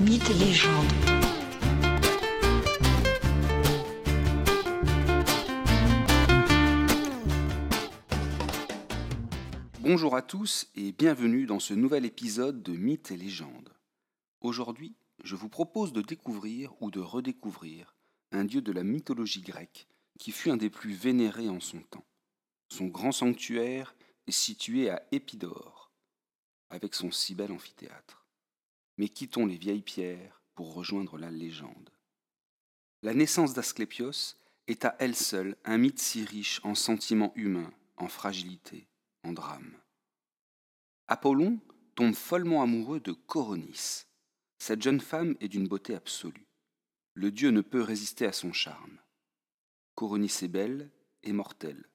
Mythes et légendes. Bonjour à tous et bienvenue dans ce nouvel épisode de Mythes et légendes. Aujourd'hui, je vous propose de découvrir ou de redécouvrir un dieu de la mythologie grecque qui fut un des plus vénérés en son temps. Son grand sanctuaire est situé à Épidore, avec son si bel amphithéâtre. Mais quittons les vieilles pierres pour rejoindre la légende. La naissance d'Asclépios est à elle seule un mythe si riche en sentiments humains, en fragilité, en drame. Apollon tombe follement amoureux de Coronis. Cette jeune femme est d'une beauté absolue. Le dieu ne peut résister à son charme. Coronis est belle et mortelle,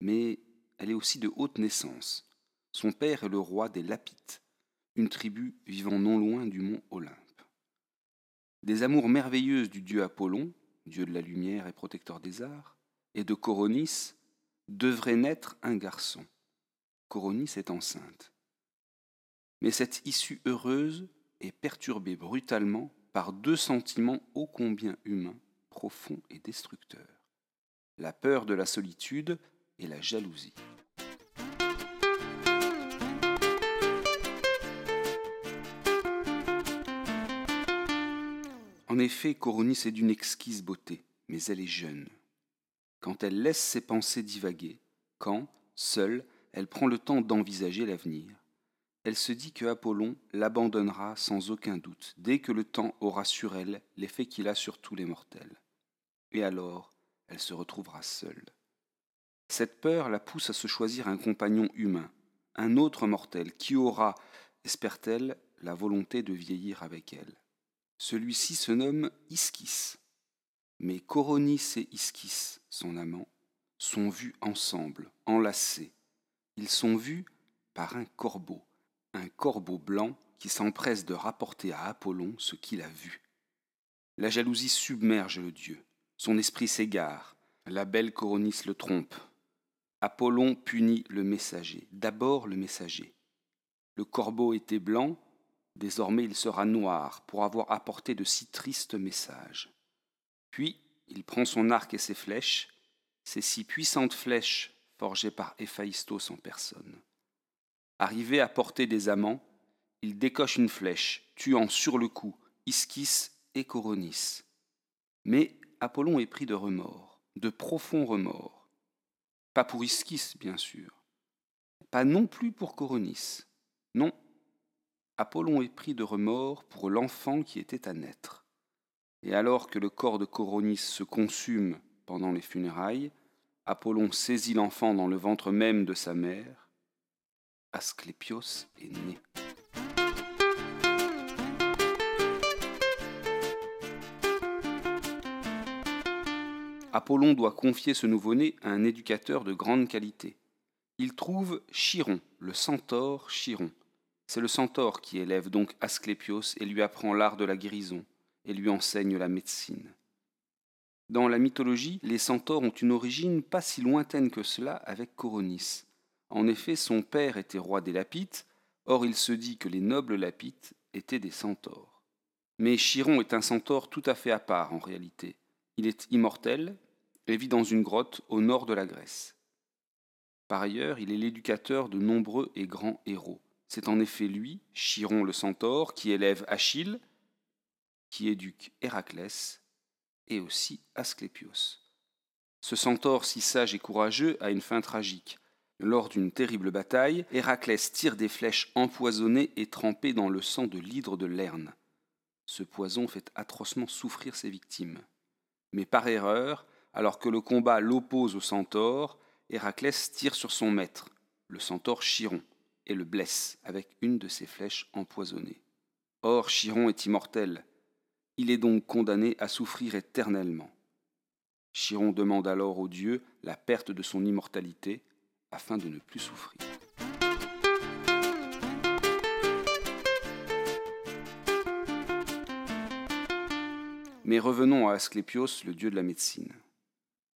mais elle est aussi de haute naissance. Son père est le roi des Lapites, une tribu vivant non loin du mont Olympe. Des amours merveilleuses du dieu Apollon, dieu de la lumière et protecteur des arts, et de Coronis, devrait naître un garçon. Coronis est enceinte. Mais cette issue heureuse est perturbée brutalement par deux sentiments ô combien humains, profonds et destructeurs. La peur de la solitude et la jalousie. En effet, Coronis est d'une exquise beauté, mais elle est jeune. Quand elle laisse ses pensées divaguer, quand, seule, elle prend le temps d'envisager l'avenir, elle se dit que Apollon l'abandonnera sans aucun doute dès que le temps aura sur elle l'effet qu'il a sur tous les mortels. Et alors, elle se retrouvera seule. Cette peur la pousse à se choisir un compagnon humain, un autre mortel, qui aura, espère-t-elle, la volonté de vieillir avec elle. Celui-ci se nomme Ischis. Mais Coronis et Ischis, son amant, sont vus ensemble, enlacés. Ils sont vus par un corbeau, un corbeau blanc qui s'empresse de rapporter à Apollon ce qu'il a vu. La jalousie submerge le dieu. Son esprit s'égare. La belle Coronis le trompe. Apollon punit le messager, d'abord le messager. Le corbeau était blanc, désormais il sera noir pour avoir apporté de si tristes messages. Puis il prend son arc et ses flèches, ces si puissantes flèches forgées par Héphaïstos en personne. Arrivé à portée des amants, il décoche une flèche, tuant sur le coup Ischis et Coronis. Mais Apollon est pris de remords, de profonds remords. Pas pour Ischis, bien sûr. Pas non plus pour Coronis. Non. Apollon est pris de remords pour l'enfant qui était à naître. Et alors que le corps de Coronis se consume pendant les funérailles, Apollon saisit l'enfant dans le ventre même de sa mère Asclépios est né. Apollon doit confier ce nouveau-né à un éducateur de grande qualité. Il trouve Chiron, le centaure Chiron. C'est le centaure qui élève donc Asclépios et lui apprend l'art de la guérison et lui enseigne la médecine. Dans la mythologie, les centaures ont une origine pas si lointaine que cela avec Coronis. En effet, son père était roi des Lapites, or il se dit que les nobles Lapites étaient des centaures. Mais Chiron est un centaure tout à fait à part en réalité. Il est immortel et vit dans une grotte au nord de la Grèce. Par ailleurs, il est l'éducateur de nombreux et grands héros. C'est en effet lui, Chiron le centaure, qui élève Achille, qui éduque Héraclès et aussi Asclépios. Ce centaure si sage et courageux a une fin tragique. Lors d'une terrible bataille, Héraclès tire des flèches empoisonnées et trempées dans le sang de l'hydre de Lerne. Ce poison fait atrocement souffrir ses victimes. Mais par erreur, alors que le combat l'oppose au centaure, Héraclès tire sur son maître, le centaure Chiron, et le blesse avec une de ses flèches empoisonnées. Or, Chiron est immortel. Il est donc condamné à souffrir éternellement. Chiron demande alors au dieu la perte de son immortalité afin de ne plus souffrir. Mais revenons à Asclépios, le dieu de la médecine.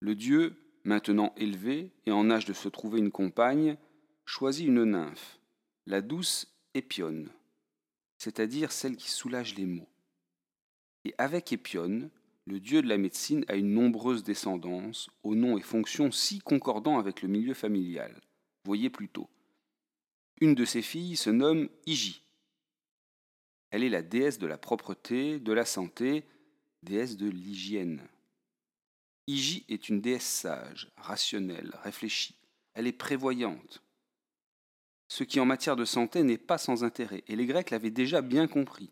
Le dieu, maintenant élevé et en âge de se trouver une compagne, choisit une nymphe, la douce Épione, c'est-à-dire celle qui soulage les maux, Et avec Épione, le dieu de la médecine a une nombreuse descendance, aux noms et fonctions si concordants avec le milieu familial. Voyez plutôt. Une de ses filles se nomme Igi. Elle est la déesse de la propreté, de la santé, déesse de l'hygiène. Igi est une déesse sage, rationnelle, réfléchie. Elle est prévoyante. Ce qui en matière de santé n'est pas sans intérêt, et les Grecs l'avaient déjà bien compris.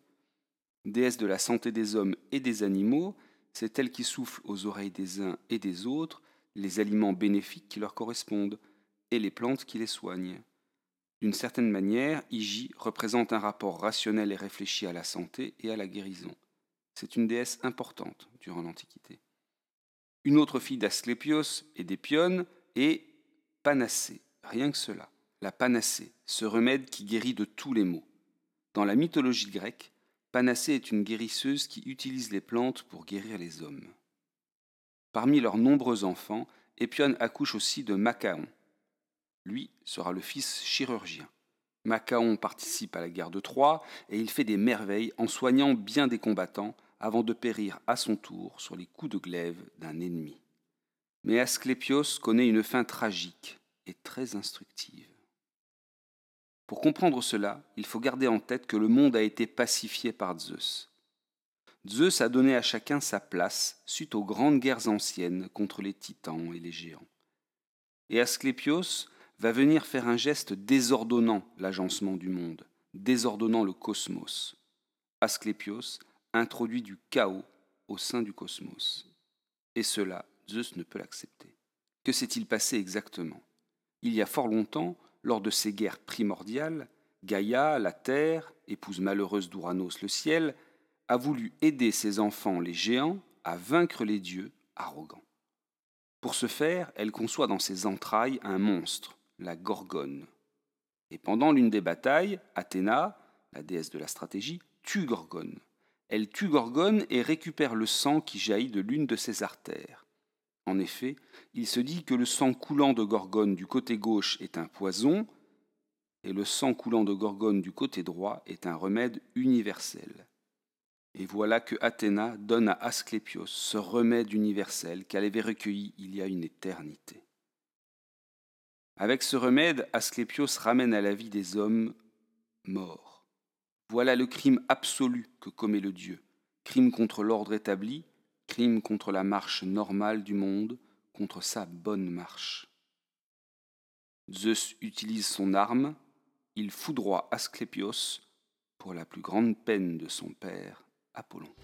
Déesse de la santé des hommes et des animaux, c'est elle qui souffle aux oreilles des uns et des autres les aliments bénéfiques qui leur correspondent et les plantes qui les soignent. D'une certaine manière, Igi représente un rapport rationnel et réfléchi à la santé et à la guérison. C'est une déesse importante durant l'Antiquité. Une autre fille d'Asclépios et d'Épione est Panacée, rien que cela. La panacée, ce remède qui guérit de tous les maux. Dans la mythologie grecque, Panacée est une guérisseuse qui utilise les plantes pour guérir les hommes. Parmi leurs nombreux enfants, Épione accouche aussi de Macaon. Lui sera le fils chirurgien. Macaon participe à la guerre de Troie et il fait des merveilles en soignant bien des combattants avant de périr à son tour sur les coups de glaive d'un ennemi. Mais Asclépios connaît une fin tragique et très instructive. Pour comprendre cela, il faut garder en tête que le monde a été pacifié par Zeus. Zeus a donné à chacun sa place suite aux grandes guerres anciennes contre les titans et les géants. Et Asclépios va venir faire un geste désordonnant l'agencement du monde, désordonnant le cosmos. Asclépios introduit du chaos au sein du cosmos. Et cela, Zeus ne peut l'accepter. Que s'est-il passé exactement? Il y a fort longtemps, lors de ces guerres primordiales, Gaïa, la terre, épouse malheureuse d'Ouranos le ciel, a voulu aider ses enfants, les géants, à vaincre les dieux arrogants. Pour ce faire, elle conçoit dans ses entrailles un monstre, la Gorgone. Et pendant l'une des batailles, Athéna, la déesse de la stratégie, tue Gorgone. Elle tue Gorgone et récupère le sang qui jaillit de l'une de ses artères. En effet, il se dit que le sang coulant de Gorgone du côté gauche est un poison, et le sang coulant de Gorgone du côté droit est un remède universel. Et voilà que Athéna donne à Asclépios ce remède universel qu'elle avait recueilli il y a une éternité. Avec ce remède, Asclépios ramène à la vie des hommes morts. Voilà le crime absolu que commet le Dieu, crime contre l'ordre établi, crime contre la marche normale du monde, contre sa bonne marche. Zeus utilise son arme, il foudroie Asclépios pour la plus grande peine de son père, Apollon.